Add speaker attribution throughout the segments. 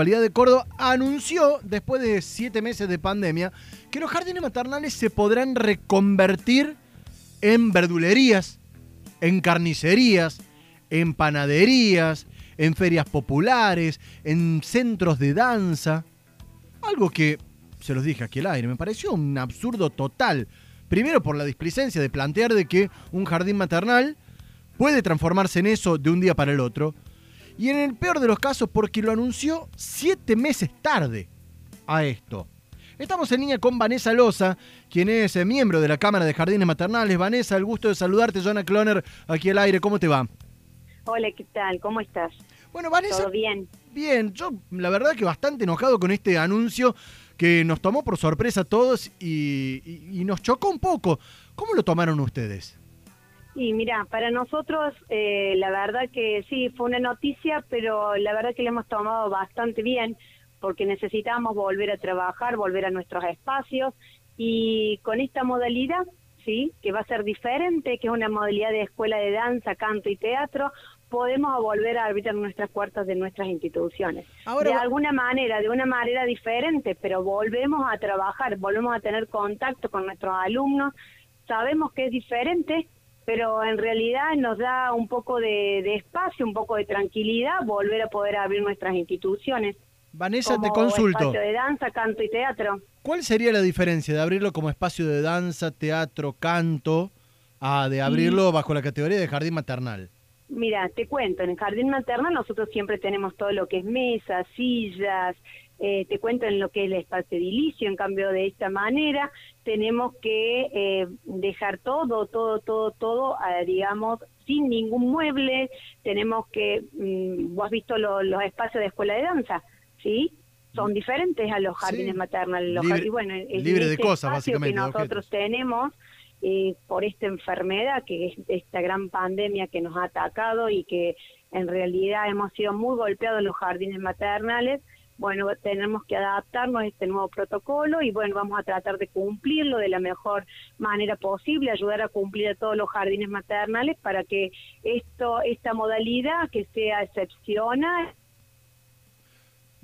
Speaker 1: De Córdoba anunció, después de siete meses de pandemia, que los jardines maternales se podrán reconvertir en verdulerías, en carnicerías, en panaderías, en ferias populares, en centros de danza. Algo que, se los dije aquí al aire, me pareció un absurdo total. Primero por la displicencia de plantear de que un jardín maternal puede transformarse en eso de un día para el otro. Y en el peor de los casos porque lo anunció siete meses tarde a esto. Estamos en línea con Vanessa Loza, quien es eh, miembro de la Cámara de Jardines Maternales. Vanessa, el gusto de saludarte, Jonah Cloner, aquí al aire. ¿Cómo te va?
Speaker 2: Hola, ¿qué tal? ¿Cómo estás?
Speaker 1: Bueno, Vanessa.
Speaker 2: ¿Todo bien?
Speaker 1: Bien, yo la verdad que bastante enojado con este anuncio que nos tomó por sorpresa a todos y, y nos chocó un poco. ¿Cómo lo tomaron ustedes?
Speaker 2: Y mira, para nosotros eh, la verdad que sí, fue una noticia, pero la verdad que la hemos tomado bastante bien porque necesitamos volver a trabajar, volver a nuestros espacios y con esta modalidad, sí, que va a ser diferente, que es una modalidad de escuela de danza, canto y teatro, podemos volver a abrir nuestras puertas de nuestras instituciones. de alguna manera, de una manera diferente, pero volvemos a trabajar, volvemos a tener contacto con nuestros alumnos, sabemos que es diferente, pero en realidad nos da un poco de, espacio, un poco de tranquilidad volver a poder abrir nuestras instituciones.
Speaker 1: Vanessa, te consulto.
Speaker 2: Espacio de danza, canto y teatro.
Speaker 1: ¿Cuál sería la diferencia de abrirlo como espacio de danza, teatro, canto, a de abrirlo bajo la categoría de jardín maternal?
Speaker 2: Mira, te cuento, en el jardín maternal nosotros siempre tenemos todo lo que es mesas, sillas, eh, te cuento en lo que es el espacio edilicio, en cambio de esta manera tenemos que eh, dejar todo, todo, todo, todo, eh, digamos, sin ningún mueble, tenemos que, mm, vos has visto los espacios de escuela de danza, ¿sí? Son diferentes a los jardines maternales. Los
Speaker 1: libre,
Speaker 2: bueno,
Speaker 1: libre de cosas, básicamente.
Speaker 2: Que nosotros tenemos por esta enfermedad, que es esta gran pandemia que nos ha atacado y que en realidad hemos sido muy golpeados en los jardines maternales, bueno, tenemos que adaptarnos a este nuevo protocolo y bueno, vamos a tratar de cumplirlo de la mejor manera posible, ayudar a cumplir a todos los jardines maternales para que esto, esta modalidad que sea excepcional.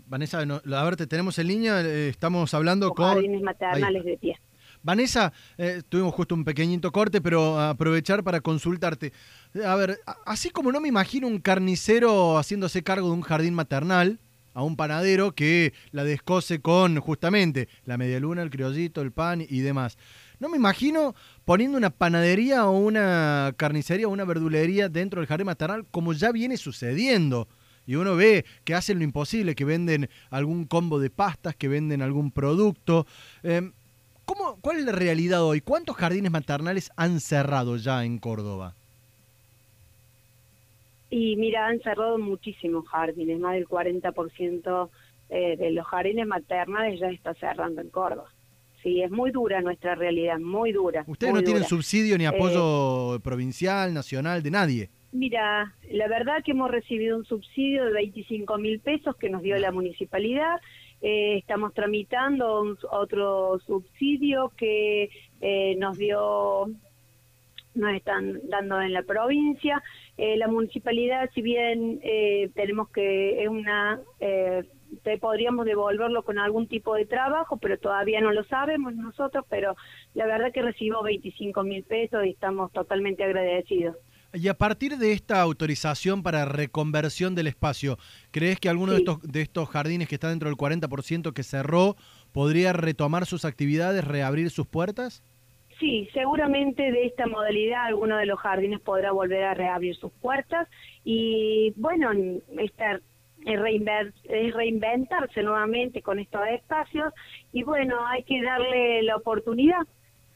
Speaker 1: Vanessa, a ver, te tenemos en línea, eh, estamos hablando con...
Speaker 2: Jardines maternales de pie.
Speaker 1: Vanessa, eh, tuvimos justo un pequeñito corte, pero aprovechar para consultarte. A ver, así como no me imagino un carnicero haciéndose cargo de un jardín maternal, a un panadero que la descose con justamente la media luna, el criollito, el pan y demás. No me imagino poniendo una panadería o una carnicería o una verdulería dentro del jardín maternal como ya viene sucediendo. Y uno ve que hacen lo imposible, que venden algún combo de pastas, que venden algún producto. Em, ¿cómo, ¿Cuál es la realidad hoy? ¿Cuántos jardines maternales han cerrado ya en Córdoba?
Speaker 2: Y mira, han cerrado muchísimos jardines, más del 40% eh, de los jardines maternales ya está cerrando en Córdoba. Sí, es muy dura nuestra realidad, muy dura.
Speaker 1: ¿Ustedes no tienen subsidio ni eh, apoyo provincial, nacional, de nadie?
Speaker 2: Mira, la verdad que hemos recibido un subsidio de 25 mil pesos que nos dio la municipalidad. Eh, estamos tramitando otro subsidio que nos dio nos están dando en la provincia. Eh, la municipalidad, si bien eh, tenemos que, es una, eh, podríamos devolverlo con algún tipo de trabajo, pero todavía no lo sabemos nosotros, pero la verdad que recibo 25 mil pesos y estamos totalmente agradecidos.
Speaker 1: Y a partir de esta autorización para reconversión del espacio, ¿crees que alguno de, estos, de estos jardines que está dentro del 40% que cerró podría retomar sus actividades, reabrir sus puertas?
Speaker 2: Sí, seguramente de esta modalidad alguno de los jardines podrá volver a reabrir sus puertas y bueno, estar es, reinventarse nuevamente con estos espacios y bueno, hay que darle la oportunidad.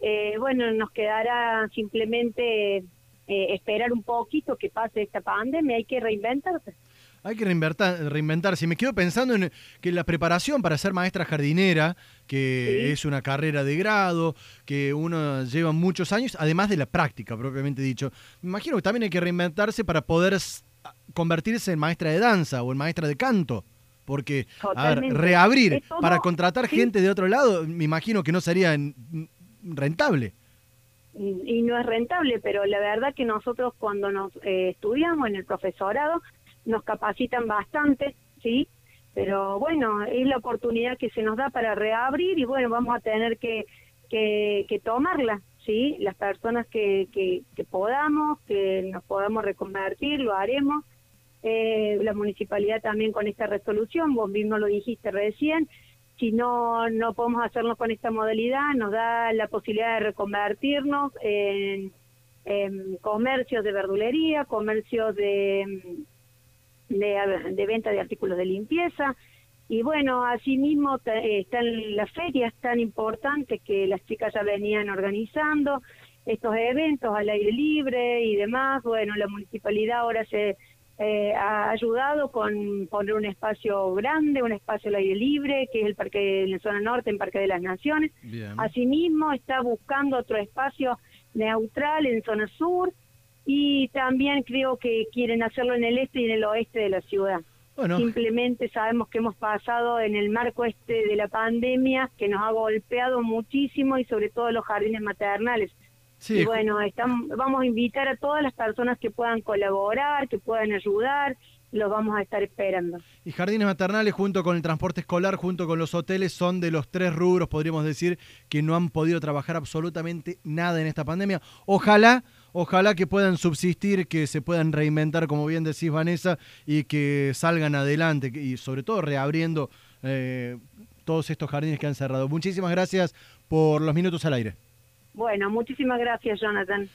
Speaker 2: Eh, bueno, nos quedará simplemente eh, esperar un poquito que pase esta pandemia, hay que reinventarse.
Speaker 1: Hay que reinventarse. Me quedo pensando en que la preparación para ser maestra jardinera, que es una carrera de grado, que uno lleva muchos años, además de la práctica, propiamente dicho. Me imagino que también hay que reinventarse para poder convertirse en maestra de danza o en maestra de canto. Porque, a ver, reabrir para contratar gente de otro lado, me imagino que no sería rentable
Speaker 2: y no es rentable, pero la verdad que nosotros cuando nos eh, estudiamos en el profesorado nos capacitan bastante, ¿sí? Pero bueno, es la oportunidad que se nos da para reabrir y bueno, vamos a tener que, que, tomarla, ¿sí? Las personas que, que, podamos, que nos podamos reconvertir, lo haremos. Eh, la municipalidad también con esta resolución, vos mismo lo dijiste recién, si no, no podemos hacerlo con esta modalidad, nos da la posibilidad de reconvertirnos en, comercios de verdulería, comercios de, de, venta de artículos de limpieza. Y bueno, asimismo están las ferias tan importantes que las chicas ya venían organizando, estos eventos al aire libre y demás. Bueno, la municipalidad ahora se eh, ha ayudado con poner un espacio grande, un espacio al aire libre, que es el parque en la zona norte, en Parque de las Naciones. Asimismo, está buscando otro espacio neutral en zona sur y también creo que quieren hacerlo en el este y en el oeste de la ciudad. Simplemente sabemos que hemos pasado en el marco este de la pandemia, que nos ha golpeado muchísimo y sobre todo los jardines maternales. Y bueno, estamos, vamos a invitar a todas las personas que puedan colaborar, que puedan ayudar, los vamos a estar esperando.
Speaker 1: Y jardines maternales junto con el transporte escolar, junto con los hoteles, son de los tres rubros, podríamos decir, que no han podido trabajar absolutamente nada en esta pandemia. Ojalá, ojalá que puedan subsistir, que se puedan reinventar, como bien decís Vanessa, y que salgan adelante y sobre todo reabriendo eh, todos estos jardines que han cerrado. Muchísimas gracias por los minutos al aire.
Speaker 2: Bueno, muchísimas gracias, Jonathan.